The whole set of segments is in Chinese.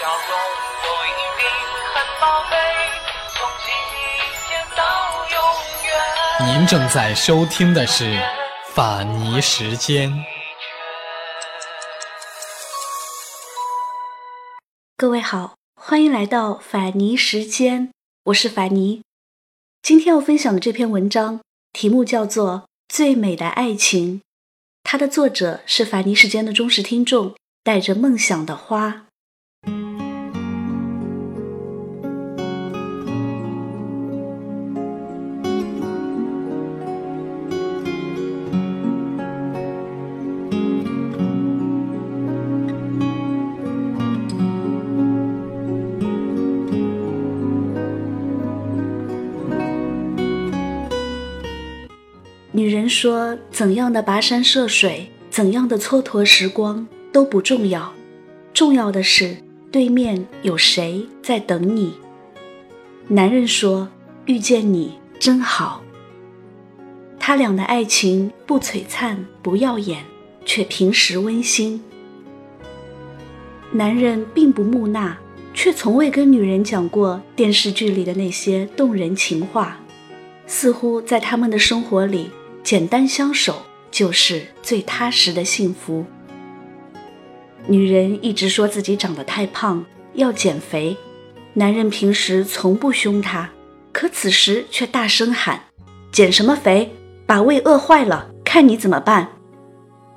笑容不一定很宝贝，从今天到永远。您正在收听的是法尼时间。各位好，欢迎来到法尼时间，我是法尼。今天要分享的这篇文章题目叫做《最美的爱情》，它的作者是法尼时间的忠实听众，带着梦想的花。女人说：“怎样的跋山涉水，怎样的蹉跎时光都不重要，重要的是对面有谁在等你。”男人说：“遇见你真好。”他俩的爱情不璀璨不耀眼，却平实温馨。男人并不木讷，却从未跟女人讲过电视剧里的那些动人情话，似乎在他们的生活里。简单相守就是最踏实的幸福。女人一直说自己长得太胖，要减肥。男人平时从不凶她，可此时却大声喊：“减什么肥？把胃饿坏了，看你怎么办！”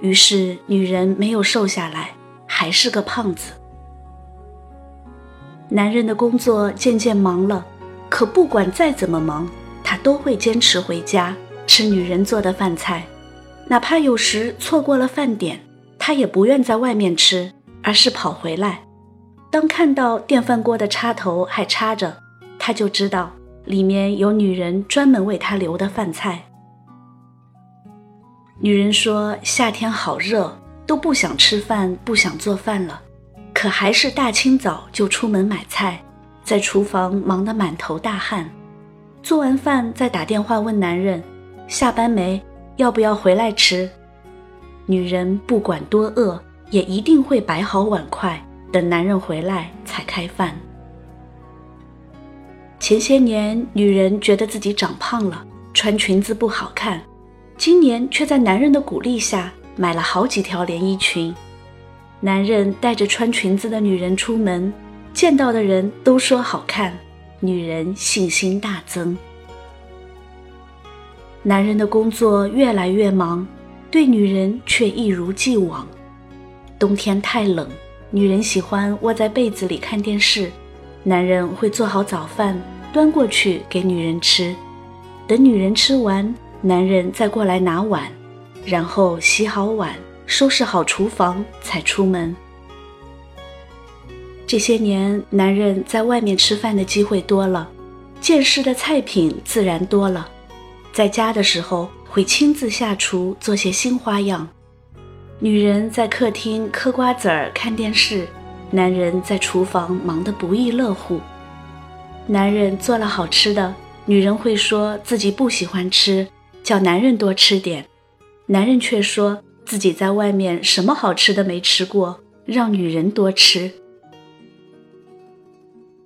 于是女人没有瘦下来，还是个胖子。男人的工作渐渐忙了，可不管再怎么忙，他都会坚持回家。吃女人做的饭菜，哪怕有时错过了饭点，他也不愿在外面吃，而是跑回来。当看到电饭锅的插头还插着，他就知道里面有女人专门为他留的饭菜。女人说：“夏天好热，都不想吃饭，不想做饭了，可还是大清早就出门买菜，在厨房忙得满头大汗。做完饭再打电话问男人。”下班没？要不要回来吃？女人不管多饿，也一定会摆好碗筷，等男人回来才开饭。前些年，女人觉得自己长胖了，穿裙子不好看，今年却在男人的鼓励下买了好几条连衣裙。男人带着穿裙子的女人出门，见到的人都说好看，女人信心大增。男人的工作越来越忙，对女人却一如既往。冬天太冷，女人喜欢窝在被子里看电视，男人会做好早饭端过去给女人吃。等女人吃完，男人再过来拿碗，然后洗好碗，收拾好厨房才出门。这些年，男人在外面吃饭的机会多了，见识的菜品自然多了。在家的时候会亲自下厨做些新花样，女人在客厅嗑瓜子儿看电视，男人在厨房忙得不亦乐乎。男人做了好吃的，女人会说自己不喜欢吃，叫男人多吃点，男人却说自己在外面什么好吃的没吃过，让女人多吃。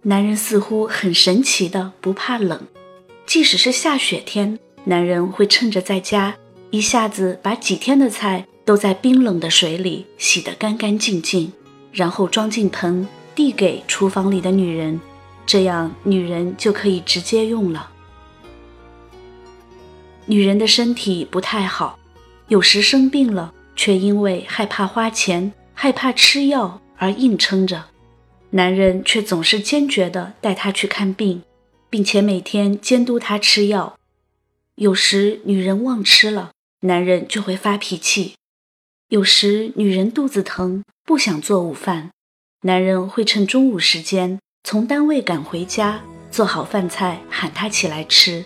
男人似乎很神奇的不怕冷，即使是下雪天。男人会趁着在家，一下子把几天的菜都在冰冷的水里洗得干干净净，然后装进盆递给厨房里的女人，这样女人就可以直接用了。女人的身体不太好，有时生病了，却因为害怕花钱、害怕吃药而硬撑着，男人却总是坚决地带她去看病，并且每天监督她吃药。有时女人忘吃了，男人就会发脾气；有时女人肚子疼，不想做午饭，男人会趁中午时间从单位赶回家，做好饭菜喊她起来吃。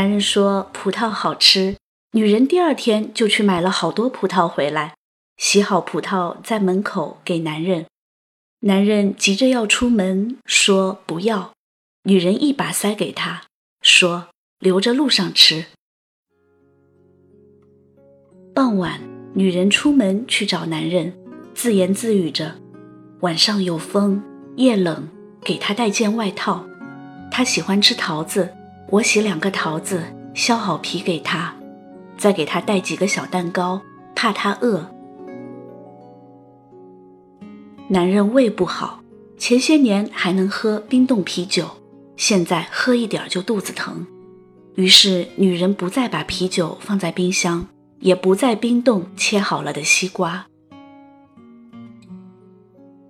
男人说葡萄好吃，女人第二天就去买了好多葡萄回来，洗好葡萄在门口给男人。男人急着要出门，说不要。女人一把塞给他，说留着路上吃。傍晚，女人出门去找男人，自言自语着：“晚上有风，夜冷，给他带件外套。他喜欢吃桃子，我洗两个桃子，削好皮给他，再给他带几个小蛋糕，怕他饿。”男人胃不好，前些年还能喝冰冻啤酒，现在喝一点就肚子疼。于是女人不再把啤酒放在冰箱，也不再冰冻切好了的西瓜。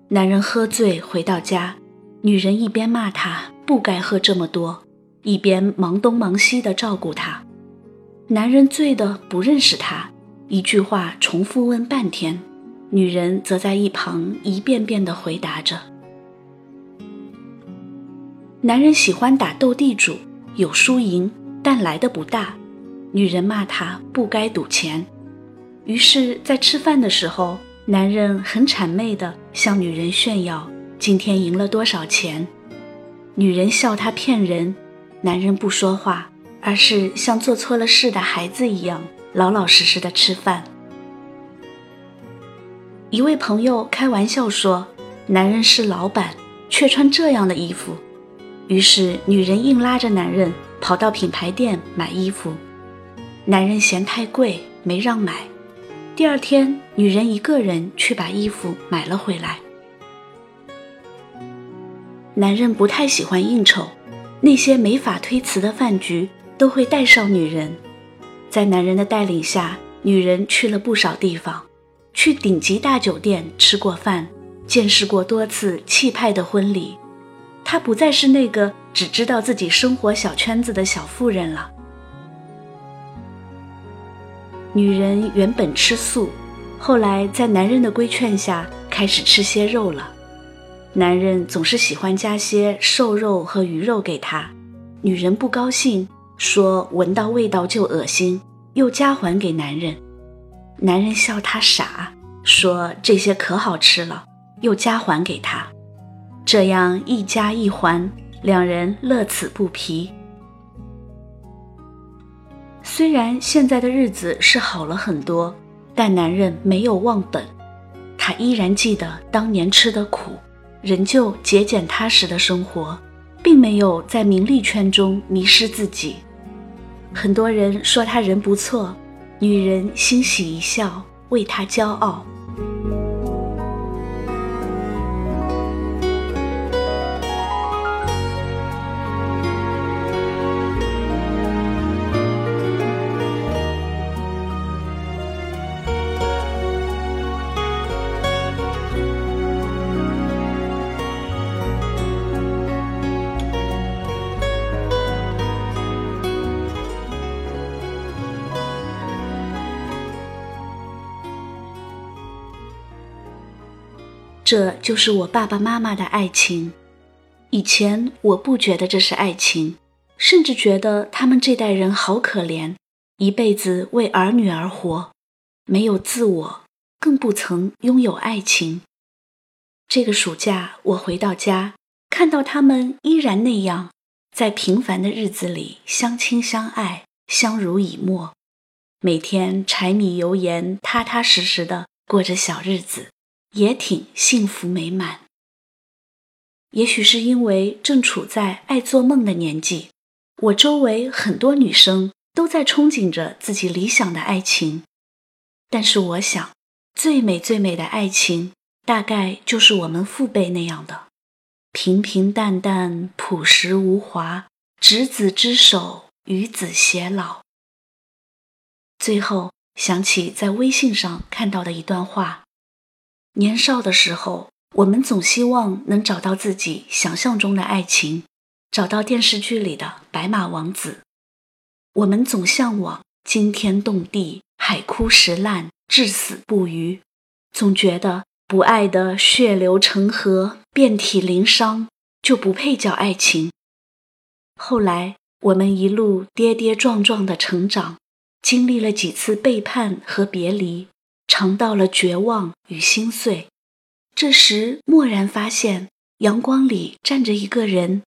男人喝醉回到家，女人一边骂他不该喝这么多，一边忙东忙西的照顾他。男人醉得不认识他，一句话重复问半天。女人则在一旁一遍遍地回答着。男人喜欢打斗地主，有输赢，但来的不大。女人骂他不该赌钱，于是，在吃饭的时候，男人很谄媚地向女人炫耀今天赢了多少钱。女人笑他骗人，男人不说话，而是像做错了事的孩子一样，老老实实的吃饭。一位朋友开玩笑说：“男人是老板，却穿这样的衣服。”于是女人硬拉着男人跑到品牌店买衣服，男人嫌太贵，没让买。第二天，女人一个人去把衣服买了回来。男人不太喜欢应酬，那些没法推辞的饭局都会带上女人。在男人的带领下，女人去了不少地方。去顶级大酒店吃过饭，见识过多次气派的婚礼，她不再是那个只知道自己生活小圈子的小妇人了。女人原本吃素，后来在男人的规劝下开始吃些肉了。男人总是喜欢加些瘦肉和鱼肉给她，女人不高兴，说闻到味道就恶心，又加还给男人。男人笑他傻，说这些可好吃了，又加还给他，这样一加一还，两人乐此不疲。虽然现在的日子是好了很多，但男人没有忘本，他依然记得当年吃的苦，仍旧节俭踏实的生活，并没有在名利圈中迷失自己。很多人说他人不错。女人欣喜一笑，为他骄傲。这就是我爸爸妈妈的爱情。以前我不觉得这是爱情，甚至觉得他们这代人好可怜，一辈子为儿女而活，没有自我，更不曾拥有爱情。这个暑假我回到家，看到他们依然那样，在平凡的日子里相亲相爱，相濡以沫，每天柴米油盐，踏踏实实的过着小日子。也挺幸福美满。也许是因为正处在爱做梦的年纪，我周围很多女生都在憧憬着自己理想的爱情。但是我想，最美最美的爱情，大概就是我们父辈那样的，平平淡淡、朴实无华，执子之手，与子偕老。最后想起在微信上看到的一段话。年少的时候，我们总希望能找到自己想象中的爱情，找到电视剧里的白马王子。我们总向往惊天动地、海枯石烂、至死不渝，总觉得不爱的血流成河、遍体鳞伤就不配叫爱情。后来，我们一路跌跌撞撞的成长，经历了几次背叛和别离，尝到了绝望与心碎。这时，蓦然发现，阳光里站着一个人，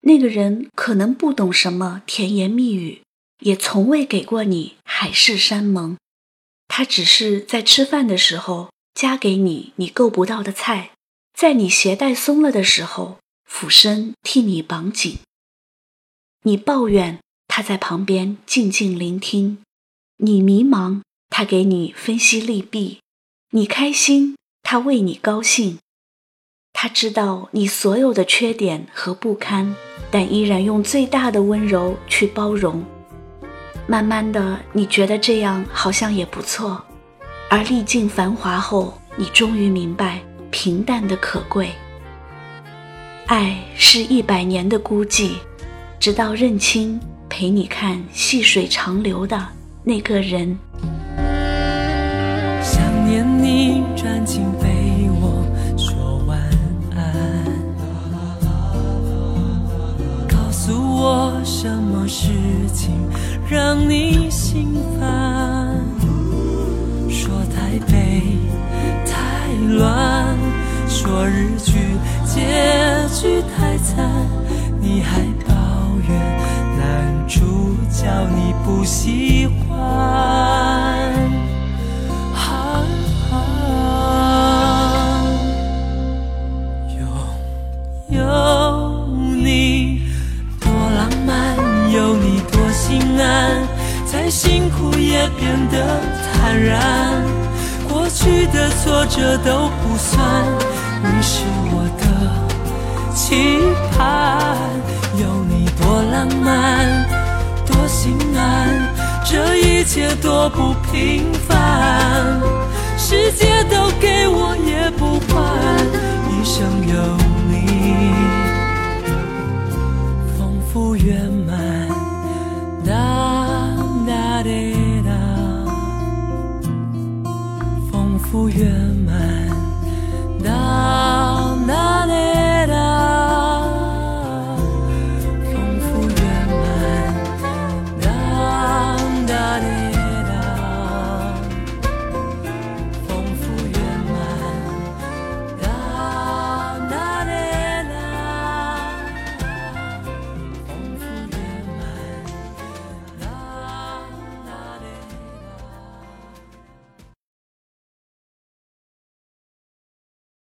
那个人可能不懂什么甜言蜜语，也从未给过你海誓山盟，他只是在吃饭的时候夹给你你够不到的菜，在你鞋带松了的时候俯身替你绑紧。你抱怨，他在旁边静静聆听；你迷茫，他给你分析利弊；你开心，他为你高兴。他知道你所有的缺点和不堪，但依然用最大的温柔去包容。慢慢的，你觉得这样好像也不错。而历尽繁华后，你终于明白平淡的可贵。爱是一百年的孤寂。直到认清陪你看细水长流的那个人。请陪我说晚安。告诉我什么事情让你心烦？说台北太乱，说日剧结局太惨，你还抱怨男主角你不喜欢，有你多浪漫，有你多心安，再辛苦也变得坦然，过去的挫折都不算，你是我的期盼，有你多浪漫，多心安，这一切多不平凡，